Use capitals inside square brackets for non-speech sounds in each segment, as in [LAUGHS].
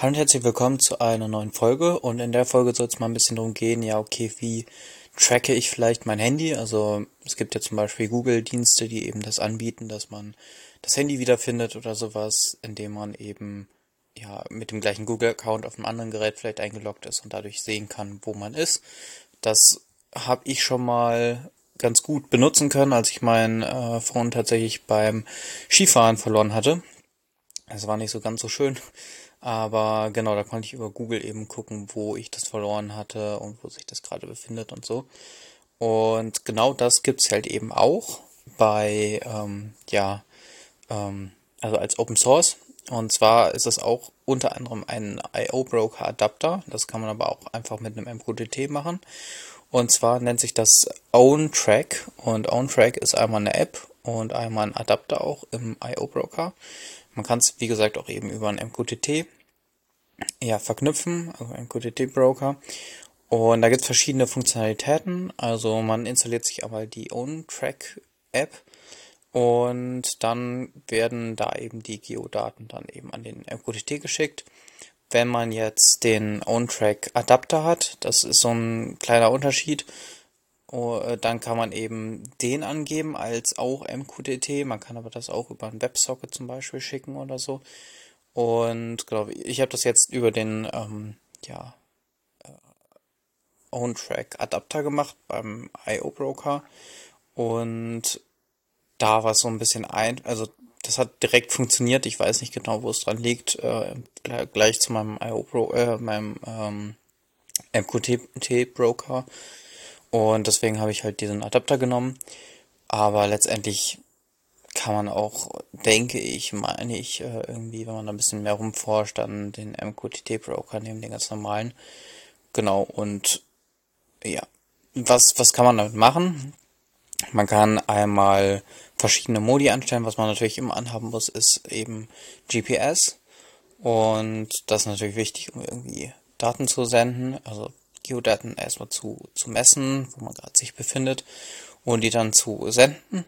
Hallo und herzlich willkommen zu einer neuen Folge und in der Folge soll es mal ein bisschen darum gehen, ja okay, wie tracke ich vielleicht mein Handy? Also es gibt ja zum Beispiel Google-Dienste, die eben das anbieten, dass man das Handy wiederfindet oder sowas, indem man eben ja mit dem gleichen Google-Account auf einem anderen Gerät vielleicht eingeloggt ist und dadurch sehen kann, wo man ist. Das habe ich schon mal ganz gut benutzen können, als ich mein äh, Phone tatsächlich beim Skifahren verloren hatte. Es war nicht so ganz so schön. Aber genau, da konnte ich über Google eben gucken, wo ich das verloren hatte und wo sich das gerade befindet und so. Und genau das gibt's halt eben auch bei, ähm, ja, ähm, also als Open Source. Und zwar ist es auch unter anderem ein IO Broker Adapter. Das kann man aber auch einfach mit einem MQTT machen. Und zwar nennt sich das OwnTrack. Und OwnTrack ist einmal eine App und einmal ein Adapter auch im IO Broker. Man kann es, wie gesagt, auch eben über einen MQTT ja, verknüpfen, also MQTT-Broker. Und da gibt es verschiedene Funktionalitäten. Also man installiert sich aber die OwnTrack-App und dann werden da eben die Geodaten dann eben an den MQTT geschickt. Wenn man jetzt den OwnTrack-Adapter hat, das ist so ein kleiner Unterschied, dann kann man eben den angeben als auch MQTT. Man kann aber das auch über einen Websocket zum Beispiel schicken oder so. Und genau, ich habe das jetzt über den ähm, ja, äh, OwnTrack Adapter gemacht beim IO Broker. Und da war es so ein bisschen ein, also das hat direkt funktioniert. Ich weiß nicht genau, wo es dran liegt. Äh, gleich zu meinem IO Pro, äh, meinem ähm, MQTT Broker. Und deswegen habe ich halt diesen Adapter genommen. Aber letztendlich kann man auch, denke ich, meine ich, äh, irgendwie, wenn man da ein bisschen mehr rumforscht, dann den MQTT-Broker nehmen, den ganz normalen. Genau, und ja, was, was kann man damit machen? Man kann einmal verschiedene Modi anstellen. Was man natürlich immer anhaben muss, ist eben GPS. Und das ist natürlich wichtig, um irgendwie Daten zu senden. Also Geodaten erstmal zu, zu messen, wo man gerade sich befindet und die dann zu senden.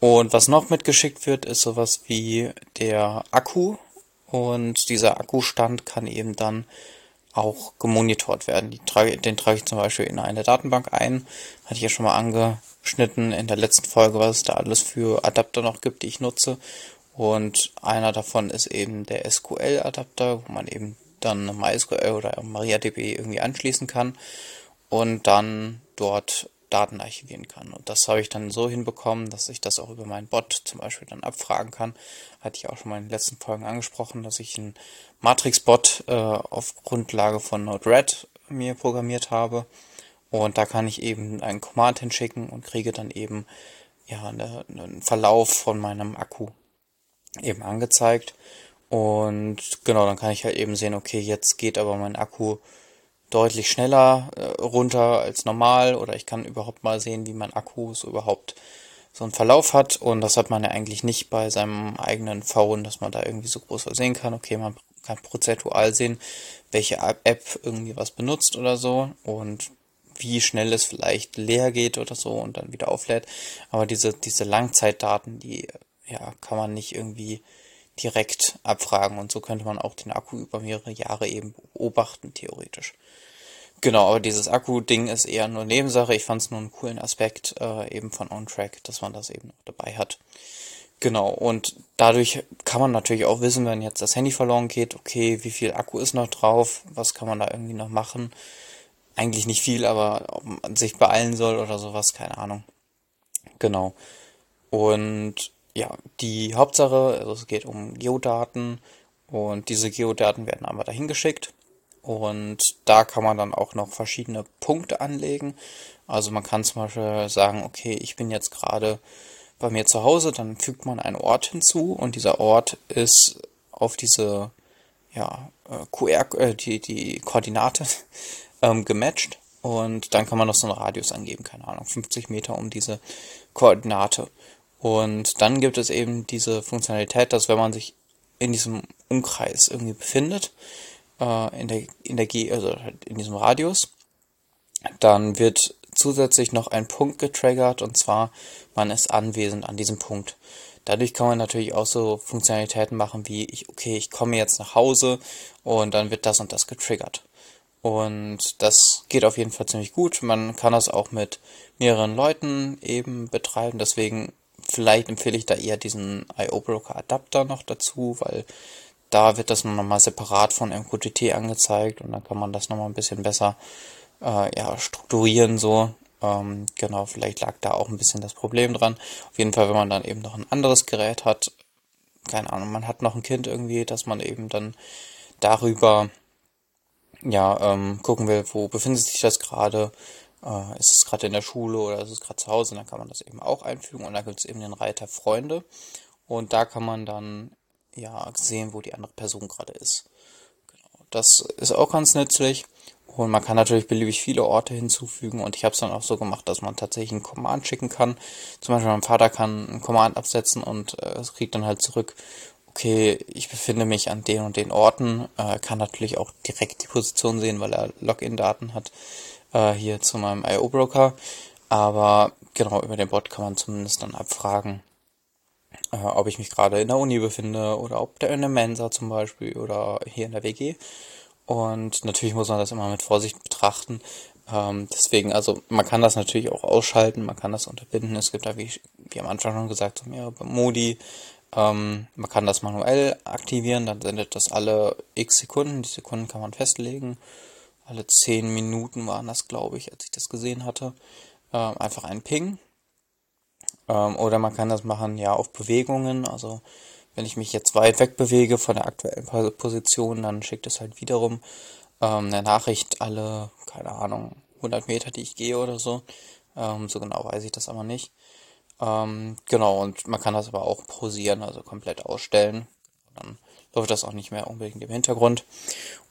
Und was noch mitgeschickt wird, ist sowas wie der Akku. Und dieser Akkustand kann eben dann auch gemonitort werden. Trage, den trage ich zum Beispiel in eine Datenbank ein. Hatte ich ja schon mal angeschnitten in der letzten Folge, was es da alles für Adapter noch gibt, die ich nutze. Und einer davon ist eben der SQL-Adapter, wo man eben dann MySQL oder MariaDB irgendwie anschließen kann und dann dort Daten archivieren kann. Und das habe ich dann so hinbekommen, dass ich das auch über meinen Bot zum Beispiel dann abfragen kann. Hatte ich auch schon mal in den letzten Folgen angesprochen, dass ich einen Matrix-Bot äh, auf Grundlage von Node-RED mir programmiert habe. Und da kann ich eben einen Command hinschicken und kriege dann eben ja eine, einen Verlauf von meinem Akku eben angezeigt. Und genau, dann kann ich halt eben sehen, okay, jetzt geht aber mein Akku deutlich schneller äh, runter als normal oder ich kann überhaupt mal sehen, wie mein Akku so überhaupt so einen Verlauf hat und das hat man ja eigentlich nicht bei seinem eigenen Phone, dass man da irgendwie so groß sehen kann. Okay, man kann prozentual sehen, welche App irgendwie was benutzt oder so und wie schnell es vielleicht leer geht oder so und dann wieder auflädt. Aber diese, diese Langzeitdaten, die ja, kann man nicht irgendwie direkt abfragen und so könnte man auch den Akku über mehrere Jahre eben beobachten, theoretisch. Genau, aber dieses Akku-Ding ist eher nur Nebensache. Ich fand es nur einen coolen Aspekt äh, eben von OnTrack, dass man das eben dabei hat. Genau, und dadurch kann man natürlich auch wissen, wenn jetzt das Handy verloren geht, okay, wie viel Akku ist noch drauf, was kann man da irgendwie noch machen. Eigentlich nicht viel, aber ob man sich beeilen soll oder sowas, keine Ahnung. Genau. Und ja, die Hauptsache, also es geht um Geodaten und diese Geodaten werden einmal dahin geschickt und da kann man dann auch noch verschiedene Punkte anlegen. Also man kann zum Beispiel sagen, okay, ich bin jetzt gerade bei mir zu Hause, dann fügt man einen Ort hinzu und dieser Ort ist auf diese ja, äh, QR, äh, die, die Koordinate [LAUGHS] ähm, gematcht und dann kann man noch so einen Radius angeben, keine Ahnung, 50 Meter um diese Koordinate. Und dann gibt es eben diese Funktionalität, dass wenn man sich in diesem Umkreis irgendwie befindet, äh, in der, in der G, also halt in diesem Radius, dann wird zusätzlich noch ein Punkt getriggert und zwar man ist anwesend an diesem Punkt. Dadurch kann man natürlich auch so Funktionalitäten machen wie ich, okay, ich komme jetzt nach Hause und dann wird das und das getriggert. Und das geht auf jeden Fall ziemlich gut. Man kann das auch mit mehreren Leuten eben betreiben. Deswegen vielleicht empfehle ich da eher diesen IO Broker Adapter noch dazu, weil da wird das nochmal separat von MQTT angezeigt und dann kann man das nochmal ein bisschen besser äh, ja, strukturieren so. Ähm, genau, vielleicht lag da auch ein bisschen das Problem dran. Auf jeden Fall, wenn man dann eben noch ein anderes Gerät hat, keine Ahnung, man hat noch ein Kind irgendwie, dass man eben dann darüber ja ähm, gucken will, wo befindet sich das gerade, äh, ist es gerade in der Schule oder ist es gerade zu Hause, dann kann man das eben auch einfügen und dann gibt es eben den Reiter Freunde und da kann man dann ja sehen, wo die andere Person gerade ist. Genau. Das ist auch ganz nützlich und man kann natürlich beliebig viele Orte hinzufügen und ich habe es dann auch so gemacht, dass man tatsächlich einen Command schicken kann. Zum Beispiel mein Vater kann einen Command absetzen und äh, es kriegt dann halt zurück, okay, ich befinde mich an den und den Orten, äh, kann natürlich auch direkt die Position sehen, weil er Login-Daten hat äh, hier zu meinem IO-Broker. Aber genau, über den Bot kann man zumindest dann abfragen, äh, ob ich mich gerade in der Uni befinde oder ob der in der Mensa zum Beispiel oder hier in der WG. Und natürlich muss man das immer mit Vorsicht betrachten. Ähm, deswegen, also man kann das natürlich auch ausschalten, man kann das unterbinden. Es gibt da, wie, wie am Anfang schon gesagt, so mehrere Modi. Ähm, man kann das manuell aktivieren, dann sendet das alle x Sekunden. Die Sekunden kann man festlegen. Alle 10 Minuten waren das, glaube ich, als ich das gesehen hatte. Ähm, einfach ein Ping. Ähm, oder man kann das machen, ja, auf Bewegungen. Also wenn ich mich jetzt weit weg bewege von der aktuellen Position, dann schickt es halt wiederum ähm, eine Nachricht alle, keine Ahnung, 100 Meter, die ich gehe oder so. Ähm, so genau weiß ich das aber nicht. Ähm, genau, und man kann das aber auch pausieren, also komplett ausstellen. Dann läuft das auch nicht mehr unbedingt im Hintergrund.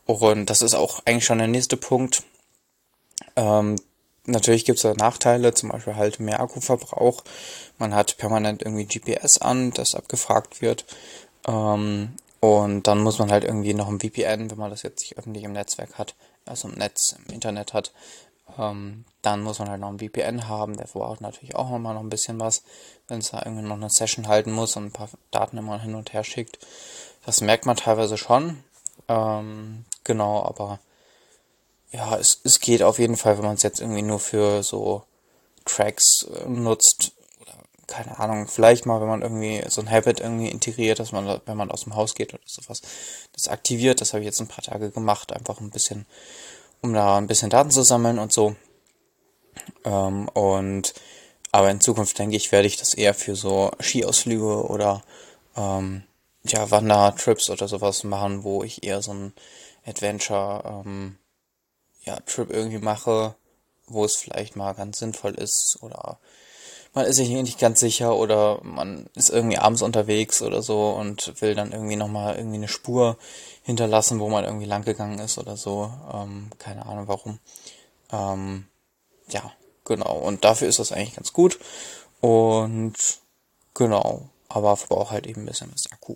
Und das ist auch eigentlich schon der nächste Punkt. Ähm, natürlich gibt es da Nachteile, zum Beispiel halt mehr Akkuverbrauch. Man hat permanent irgendwie GPS an, das abgefragt wird. Ähm, und dann muss man halt irgendwie noch ein VPN, wenn man das jetzt nicht öffentlich im Netzwerk hat, also im Netz, im Internet hat, ähm, dann muss man halt noch ein VPN haben, der verbraucht natürlich auch nochmal noch ein bisschen was, wenn es da irgendwie noch eine Session halten muss und ein paar Daten immer hin und her schickt. Das merkt man teilweise schon. Ähm, genau, aber ja, es, es geht auf jeden Fall, wenn man es jetzt irgendwie nur für so Tracks äh, nutzt. Keine Ahnung, vielleicht mal, wenn man irgendwie so ein Habit irgendwie integriert, dass man, wenn man aus dem Haus geht oder sowas, das aktiviert. Das habe ich jetzt ein paar Tage gemacht, einfach ein bisschen um da ein bisschen Daten zu sammeln und so. Ähm, und aber in Zukunft denke ich, werde ich das eher für so Skiausflüge oder ähm, ja, Wandertrips oder sowas machen, wo ich eher so ein Adventure ähm, ja, Trip irgendwie mache, wo es vielleicht mal ganz sinnvoll ist oder man ist sich nicht ganz sicher oder man ist irgendwie abends unterwegs oder so und will dann irgendwie nochmal irgendwie eine Spur hinterlassen, wo man irgendwie lang gegangen ist oder so. Ähm, keine Ahnung warum. Ähm, ja, genau. Und dafür ist das eigentlich ganz gut. Und genau. Aber verbraucht halt eben ein bisschen das Akku.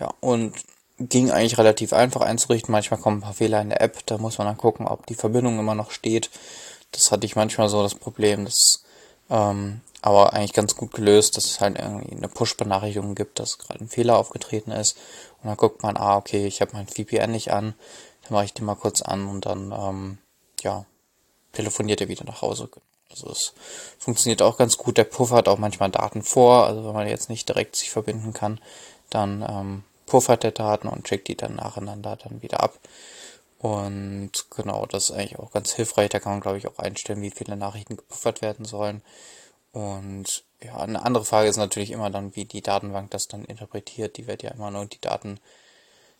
Ja, und ging eigentlich relativ einfach einzurichten. Manchmal kommen ein paar Fehler in der App. Da muss man dann gucken, ob die Verbindung immer noch steht. Das hatte ich manchmal so das Problem, dass ähm, aber eigentlich ganz gut gelöst, dass es halt irgendwie eine Push-Benachrichtigung gibt, dass gerade ein Fehler aufgetreten ist. Und dann guckt man, ah, okay, ich habe mein VPN nicht an, dann mache ich die mal kurz an und dann, ähm, ja, telefoniert er wieder nach Hause. Also es funktioniert auch ganz gut. Der puffert auch manchmal Daten vor, also wenn man jetzt nicht direkt sich verbinden kann, dann ähm, puffert der Daten und checkt die dann nacheinander dann wieder ab. Und genau, das ist eigentlich auch ganz hilfreich. Da kann man, glaube ich, auch einstellen, wie viele Nachrichten gepuffert werden sollen. Und ja, eine andere Frage ist natürlich immer dann, wie die Datenbank das dann interpretiert. Die wird ja immer nur die Daten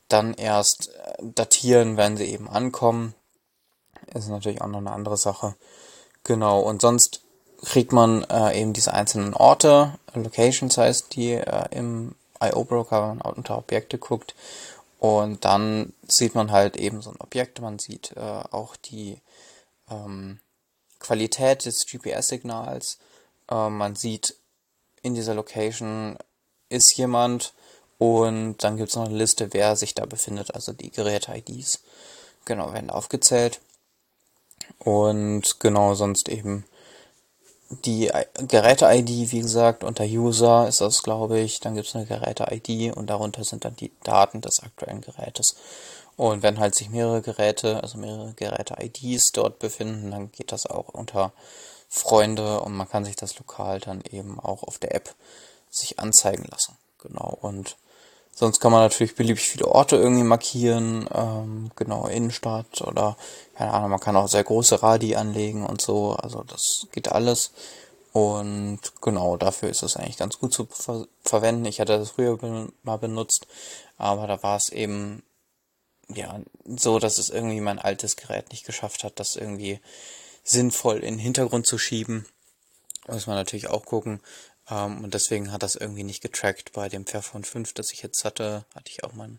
dann erst äh, datieren, wenn sie eben ankommen. Ist natürlich auch noch eine andere Sache. Genau, und sonst kriegt man äh, eben diese einzelnen Orte, Locations heißt die, äh, im IO-Broker, unter Objekte guckt. Und dann sieht man halt eben so ein Objekt, man sieht äh, auch die ähm, Qualität des GPS-Signals äh, man sieht in dieser Location ist jemand und dann gibt es noch eine Liste, wer sich da befindet, also die Geräte-IDs. Genau, werden aufgezählt. Und genau, sonst eben die Geräte-ID, wie gesagt, unter User ist das, glaube ich. Dann gibt es eine Geräte-ID und darunter sind dann die Daten des aktuellen Gerätes. Und wenn halt sich mehrere Geräte, also mehrere Geräte-IDs dort befinden, dann geht das auch unter Freunde und man kann sich das lokal dann eben auch auf der App sich anzeigen lassen. Genau. Und sonst kann man natürlich beliebig viele Orte irgendwie markieren, ähm, genau, Innenstadt oder, keine Ahnung, man kann auch sehr große Radi anlegen und so. Also das geht alles. Und genau, dafür ist es eigentlich ganz gut zu ver verwenden. Ich hatte das früher mal benutzt, aber da war es eben ja so, dass es irgendwie mein altes Gerät nicht geschafft hat, das irgendwie sinnvoll in den Hintergrund zu schieben. Muss man natürlich auch gucken. Ähm, und deswegen hat das irgendwie nicht getrackt bei dem Fairphone 5, das ich jetzt hatte. Hatte ich auch mal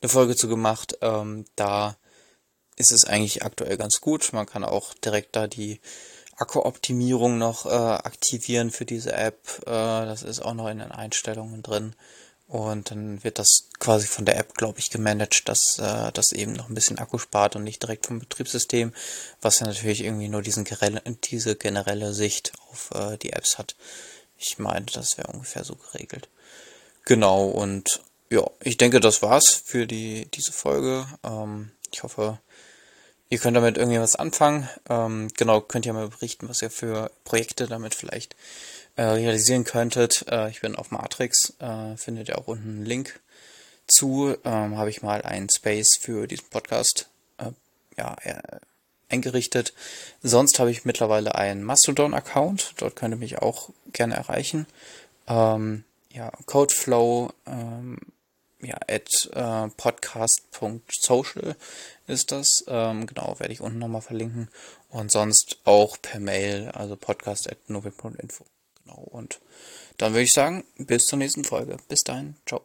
eine Folge zu gemacht. Ähm, da ist es eigentlich aktuell ganz gut. Man kann auch direkt da die Akkuoptimierung noch äh, aktivieren für diese App. Äh, das ist auch noch in den Einstellungen drin. Und dann wird das quasi von der App, glaube ich, gemanagt, dass äh, das eben noch ein bisschen Akku spart und nicht direkt vom Betriebssystem, was ja natürlich irgendwie nur diesen diese generelle Sicht auf äh, die Apps hat. Ich meine, das wäre ungefähr so geregelt. Genau, und ja, ich denke, das war's für die diese Folge. Ähm, ich hoffe, ihr könnt damit irgendwie was anfangen. Ähm, genau, könnt ihr mal berichten, was ihr für Projekte damit vielleicht äh, realisieren könntet. Äh, ich bin auf Matrix, äh, findet ihr auch unten einen Link zu. Ähm, Habe ich mal einen Space für diesen Podcast äh, ja, eingerichtet. Sonst habe ich mittlerweile einen Mastodon-Account. Dort könnt ihr mich auch gerne erreichen. Ähm, ja, Codeflow ähm, ja, at äh, podcast.social ist das. Ähm, genau, werde ich unten nochmal verlinken. Und sonst auch per Mail, also podcast at. Genau. Und dann würde ich sagen, bis zur nächsten Folge. Bis dahin. Ciao.